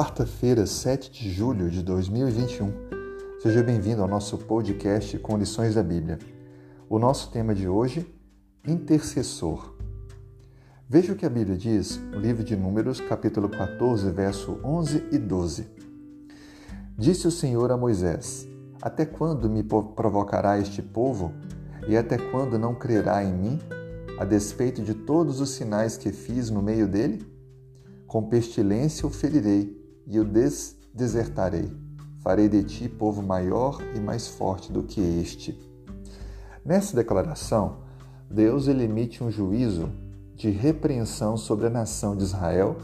quarta-feira, 7 de julho de 2021. Seja bem-vindo ao nosso podcast com lições da Bíblia. O nosso tema de hoje, intercessor. Veja o que a Bíblia diz no livro de Números, capítulo 14, verso 11 e 12. Disse o Senhor a Moisés: Até quando me provocará este povo? E até quando não crerá em mim, a despeito de todos os sinais que fiz no meio dele? Com pestilência o ferirei e o des desertarei. Farei de ti povo maior e mais forte do que este. Nessa declaração, Deus emite um juízo de repreensão sobre a nação de Israel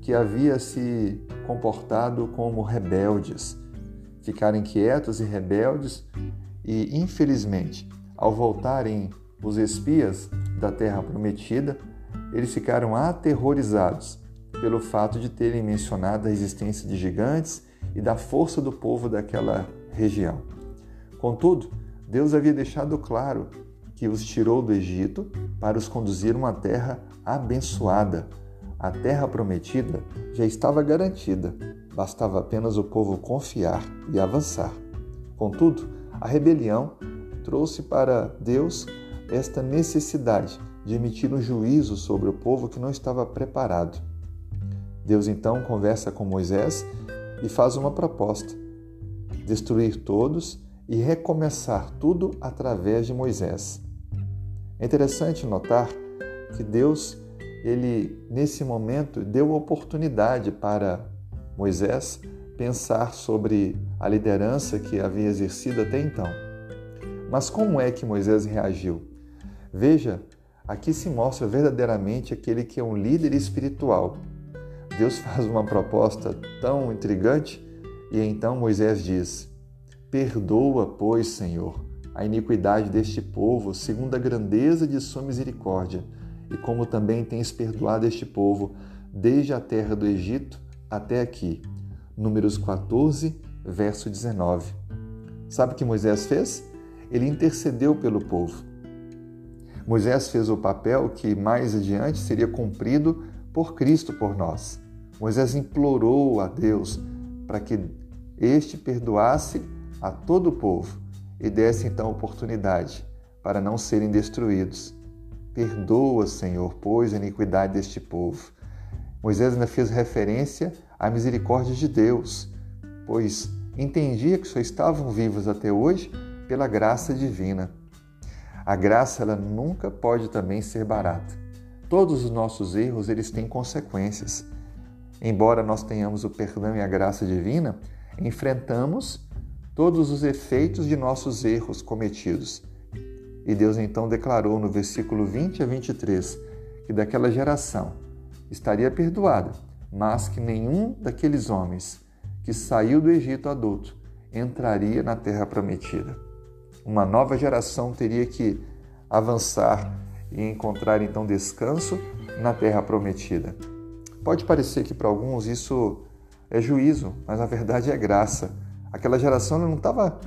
que havia se comportado como rebeldes. Ficaram quietos e rebeldes e, infelizmente, ao voltarem os espias da terra prometida, eles ficaram aterrorizados pelo fato de terem mencionado a existência de gigantes e da força do povo daquela região. Contudo, Deus havia deixado claro que os tirou do Egito para os conduzir a uma terra abençoada. A terra prometida já estava garantida, bastava apenas o povo confiar e avançar. Contudo, a rebelião trouxe para Deus esta necessidade de emitir um juízo sobre o povo que não estava preparado. Deus então conversa com Moisés e faz uma proposta: destruir todos e recomeçar tudo através de Moisés. É interessante notar que Deus, ele nesse momento deu oportunidade para Moisés pensar sobre a liderança que havia exercido até então. Mas como é que Moisés reagiu? Veja, aqui se mostra verdadeiramente aquele que é um líder espiritual Deus faz uma proposta tão intrigante e então Moisés diz: Perdoa, pois, Senhor, a iniquidade deste povo, segundo a grandeza de sua misericórdia, e como também tens perdoado este povo desde a terra do Egito até aqui. Números 14, verso 19. Sabe o que Moisés fez? Ele intercedeu pelo povo. Moisés fez o papel que mais adiante seria cumprido por Cristo por nós. Moisés implorou a Deus para que este perdoasse a todo o povo e desse então oportunidade para não serem destruídos. Perdoa, Senhor, pois a iniquidade deste povo. Moisés ainda fez referência à misericórdia de Deus, pois entendia que só estavam vivos até hoje pela graça divina. A graça ela nunca pode também ser barata. Todos os nossos erros eles têm consequências. Embora nós tenhamos o perdão e a graça divina, enfrentamos todos os efeitos de nossos erros cometidos. E Deus então declarou no versículo 20 a 23 que daquela geração estaria perdoada, mas que nenhum daqueles homens que saiu do Egito adulto entraria na terra prometida. Uma nova geração teria que avançar e encontrar então descanso na terra prometida. Pode parecer que para alguns isso é juízo, mas na verdade é graça. Aquela geração não estava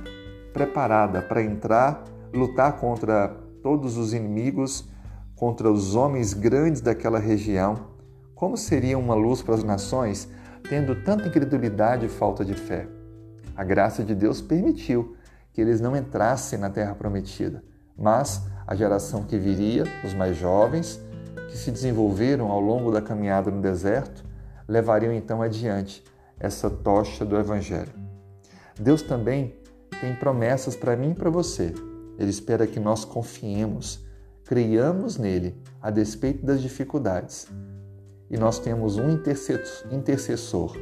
preparada para entrar, lutar contra todos os inimigos, contra os homens grandes daquela região. Como seria uma luz para as nações tendo tanta incredulidade e falta de fé? A graça de Deus permitiu que eles não entrassem na terra prometida, mas a geração que viria, os mais jovens, que se desenvolveram ao longo da caminhada no deserto levariam então adiante essa tocha do Evangelho. Deus também tem promessas para mim e para você. Ele espera que nós confiemos, creiamos nele a despeito das dificuldades. E nós temos um intercessor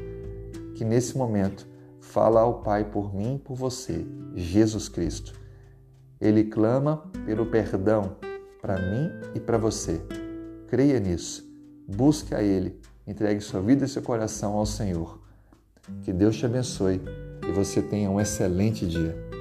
que nesse momento fala ao Pai por mim e por você, Jesus Cristo. Ele clama pelo perdão para mim e para você. Creia nisso. Busque a Ele. Entregue sua vida e seu coração ao Senhor. Que Deus te abençoe e você tenha um excelente dia.